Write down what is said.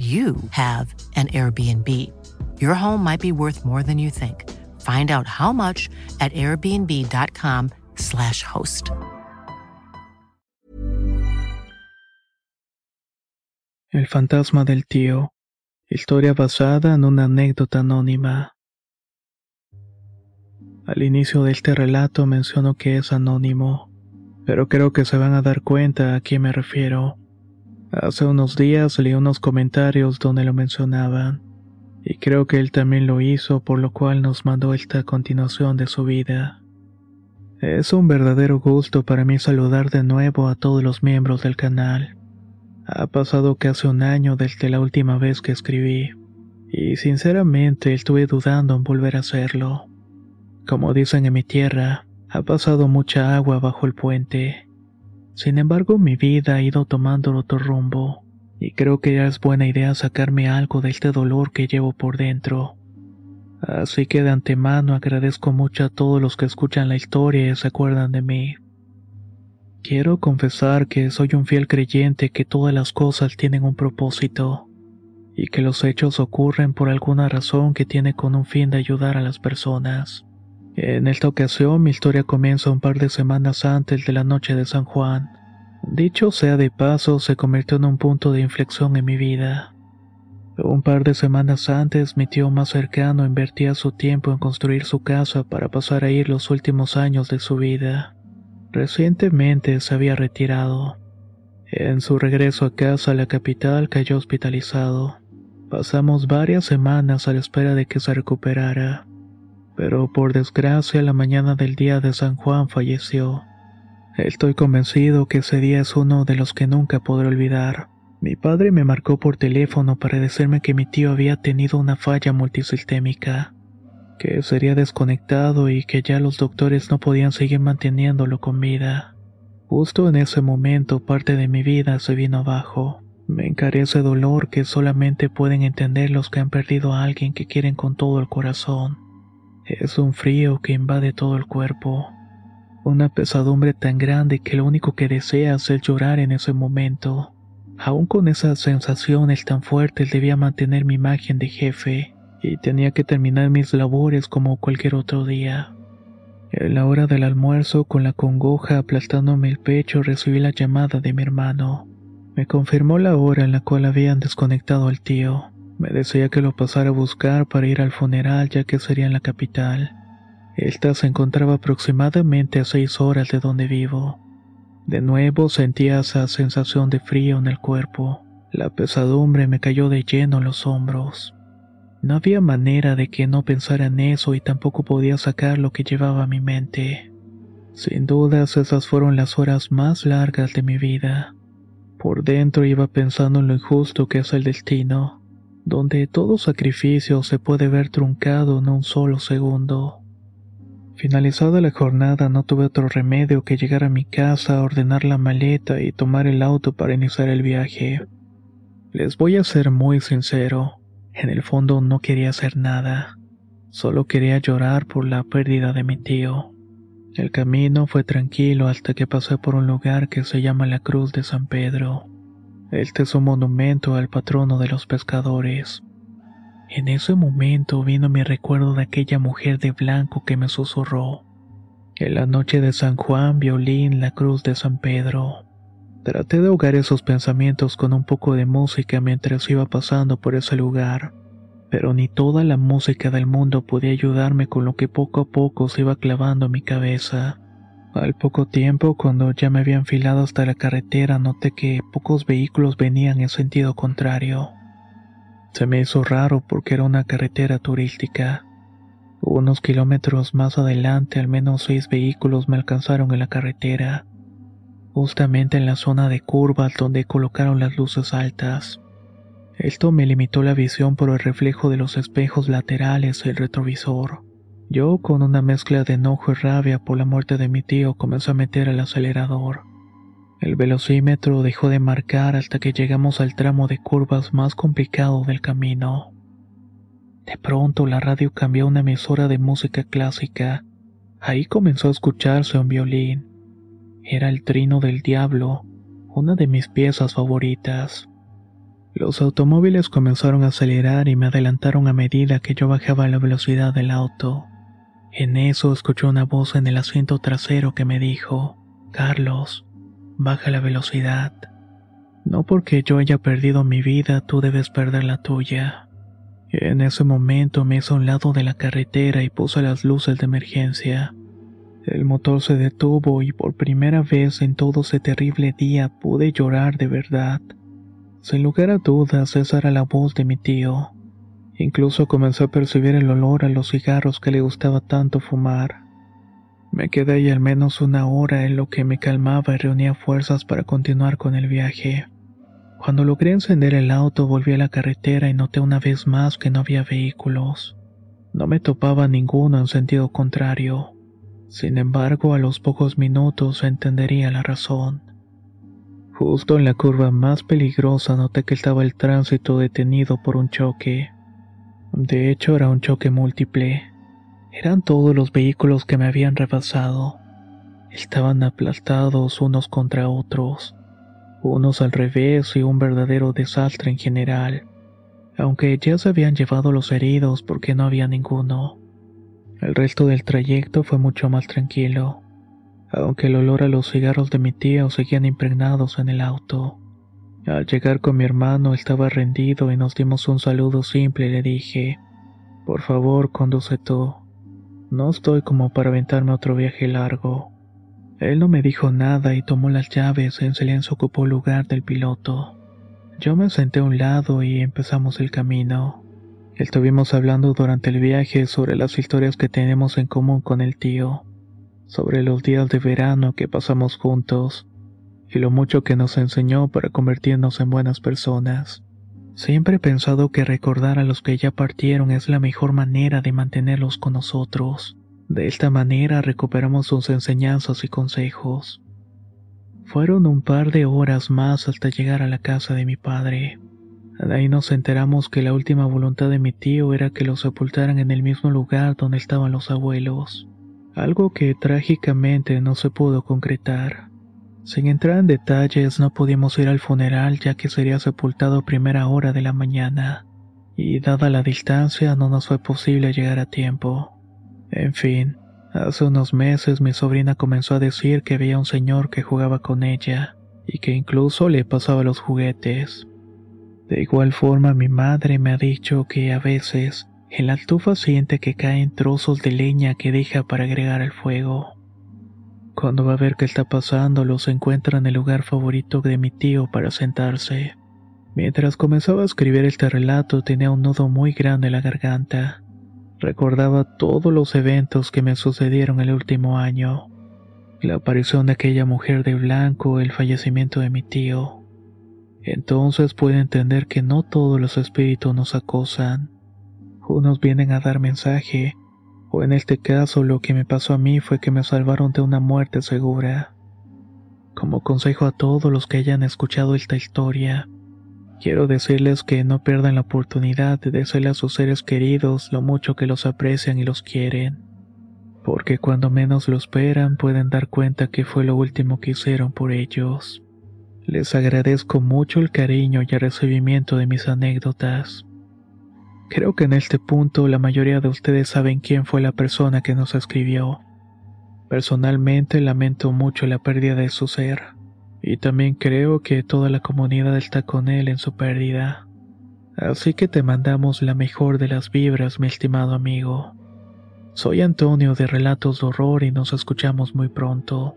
you have an Airbnb. Your home might be worth more than you think. Find out how much at airbnb.com/slash host. El fantasma del tío. Historia basada en una anécdota anónima. Al inicio de este relato menciono que es anónimo, pero creo que se van a dar cuenta a quién me refiero. Hace unos días leí unos comentarios donde lo mencionaban, y creo que él también lo hizo, por lo cual nos mandó esta continuación de su vida. Es un verdadero gusto para mí saludar de nuevo a todos los miembros del canal. Ha pasado casi un año desde la última vez que escribí, y sinceramente estuve dudando en volver a hacerlo. Como dicen en mi tierra, ha pasado mucha agua bajo el puente. Sin embargo, mi vida ha ido tomando otro rumbo, y creo que ya es buena idea sacarme algo de este dolor que llevo por dentro. Así que de antemano agradezco mucho a todos los que escuchan la historia y se acuerdan de mí. Quiero confesar que soy un fiel creyente que todas las cosas tienen un propósito, y que los hechos ocurren por alguna razón que tiene con un fin de ayudar a las personas. En esta ocasión mi historia comienza un par de semanas antes de la noche de San Juan. Dicho sea de paso, se convirtió en un punto de inflexión en mi vida. Un par de semanas antes mi tío más cercano invertía su tiempo en construir su casa para pasar ahí los últimos años de su vida. Recientemente se había retirado. En su regreso a casa la capital cayó hospitalizado. Pasamos varias semanas a la espera de que se recuperara pero por desgracia la mañana del día de San Juan falleció. Estoy convencido que ese día es uno de los que nunca podré olvidar. Mi padre me marcó por teléfono para decirme que mi tío había tenido una falla multisistémica, que sería desconectado y que ya los doctores no podían seguir manteniéndolo con vida. Justo en ese momento parte de mi vida se vino abajo. Me encaré ese dolor que solamente pueden entender los que han perdido a alguien que quieren con todo el corazón. Es un frío que invade todo el cuerpo, una pesadumbre tan grande que lo único que deseas es llorar en ese momento. Aún con esas sensaciones tan fuertes debía mantener mi imagen de jefe y tenía que terminar mis labores como cualquier otro día. En la hora del almuerzo, con la congoja aplastándome el pecho, recibí la llamada de mi hermano. Me confirmó la hora en la cual habían desconectado al tío. Me decía que lo pasara a buscar para ir al funeral ya que sería en la capital. Esta se encontraba aproximadamente a seis horas de donde vivo. De nuevo sentía esa sensación de frío en el cuerpo. La pesadumbre me cayó de lleno en los hombros. No había manera de que no pensara en eso y tampoco podía sacar lo que llevaba a mi mente. Sin dudas esas fueron las horas más largas de mi vida. Por dentro iba pensando en lo injusto que es el destino donde todo sacrificio se puede ver truncado en un solo segundo. Finalizada la jornada no tuve otro remedio que llegar a mi casa, ordenar la maleta y tomar el auto para iniciar el viaje. Les voy a ser muy sincero, en el fondo no quería hacer nada, solo quería llorar por la pérdida de mi tío. El camino fue tranquilo hasta que pasé por un lugar que se llama la Cruz de San Pedro. Este es un monumento al patrono de los pescadores. En ese momento vino mi recuerdo de aquella mujer de blanco que me susurró. En la noche de San Juan, violín, la cruz de San Pedro. Traté de ahogar esos pensamientos con un poco de música mientras iba pasando por ese lugar, pero ni toda la música del mundo podía ayudarme con lo que poco a poco se iba clavando en mi cabeza. Al poco tiempo, cuando ya me había enfilado hasta la carretera, noté que pocos vehículos venían en sentido contrario. Se me hizo raro porque era una carretera turística. Unos kilómetros más adelante, al menos seis vehículos me alcanzaron en la carretera, justamente en la zona de curvas donde colocaron las luces altas. Esto me limitó la visión por el reflejo de los espejos laterales del retrovisor. Yo, con una mezcla de enojo y rabia por la muerte de mi tío, comencé a meter el acelerador. El velocímetro dejó de marcar hasta que llegamos al tramo de curvas más complicado del camino. De pronto la radio cambió a una emisora de música clásica. Ahí comenzó a escucharse un violín. Era el trino del diablo, una de mis piezas favoritas. Los automóviles comenzaron a acelerar y me adelantaron a medida que yo bajaba la velocidad del auto. En eso escuché una voz en el asiento trasero que me dijo, Carlos, baja la velocidad. No porque yo haya perdido mi vida, tú debes perder la tuya. En ese momento me hice a un lado de la carretera y puse las luces de emergencia. El motor se detuvo y por primera vez en todo ese terrible día pude llorar de verdad. Sin lugar a dudas, esa era la voz de mi tío. Incluso comencé a percibir el olor a los cigarros que le gustaba tanto fumar. Me quedé ahí al menos una hora en lo que me calmaba y reunía fuerzas para continuar con el viaje. Cuando logré encender el auto volví a la carretera y noté una vez más que no había vehículos. No me topaba ninguno en sentido contrario. Sin embargo, a los pocos minutos entendería la razón. Justo en la curva más peligrosa noté que estaba el tránsito detenido por un choque. De hecho, era un choque múltiple. Eran todos los vehículos que me habían rebasado. Estaban aplastados unos contra otros, unos al revés y un verdadero desastre en general, aunque ya se habían llevado los heridos porque no había ninguno. El resto del trayecto fue mucho más tranquilo, aunque el olor a los cigarros de mi tío seguían impregnados en el auto. Al llegar con mi hermano estaba rendido y nos dimos un saludo simple le dije, por favor, conduce tú. No estoy como para aventarme otro viaje largo. Él no me dijo nada y tomó las llaves en silencio ocupó el lugar del piloto. Yo me senté a un lado y empezamos el camino. Estuvimos hablando durante el viaje sobre las historias que tenemos en común con el tío, sobre los días de verano que pasamos juntos, y lo mucho que nos enseñó para convertirnos en buenas personas. Siempre he pensado que recordar a los que ya partieron es la mejor manera de mantenerlos con nosotros. De esta manera recuperamos sus enseñanzas y consejos. Fueron un par de horas más hasta llegar a la casa de mi padre. Ahí nos enteramos que la última voluntad de mi tío era que lo sepultaran en el mismo lugar donde estaban los abuelos, algo que trágicamente no se pudo concretar. Sin entrar en detalles, no pudimos ir al funeral ya que sería sepultado a primera hora de la mañana, y dada la distancia no nos fue posible llegar a tiempo. En fin, hace unos meses mi sobrina comenzó a decir que veía un señor que jugaba con ella, y que incluso le pasaba los juguetes. De igual forma mi madre me ha dicho que a veces en la estufa siente que caen trozos de leña que deja para agregar al fuego. Cuando va a ver qué está pasando, los encuentra en el lugar favorito de mi tío para sentarse. Mientras comenzaba a escribir este relato tenía un nudo muy grande en la garganta. Recordaba todos los eventos que me sucedieron el último año. La aparición de aquella mujer de blanco, el fallecimiento de mi tío. Entonces pude entender que no todos los espíritus nos acosan. Unos vienen a dar mensaje, o en este caso lo que me pasó a mí fue que me salvaron de una muerte segura. Como consejo a todos los que hayan escuchado esta historia, quiero decirles que no pierdan la oportunidad de decirle a sus seres queridos lo mucho que los aprecian y los quieren, porque cuando menos lo esperan pueden dar cuenta que fue lo último que hicieron por ellos. Les agradezco mucho el cariño y el recibimiento de mis anécdotas. Creo que en este punto la mayoría de ustedes saben quién fue la persona que nos escribió. Personalmente lamento mucho la pérdida de su ser, y también creo que toda la comunidad está con él en su pérdida. Así que te mandamos la mejor de las vibras, mi estimado amigo. Soy Antonio de Relatos de Horror y nos escuchamos muy pronto.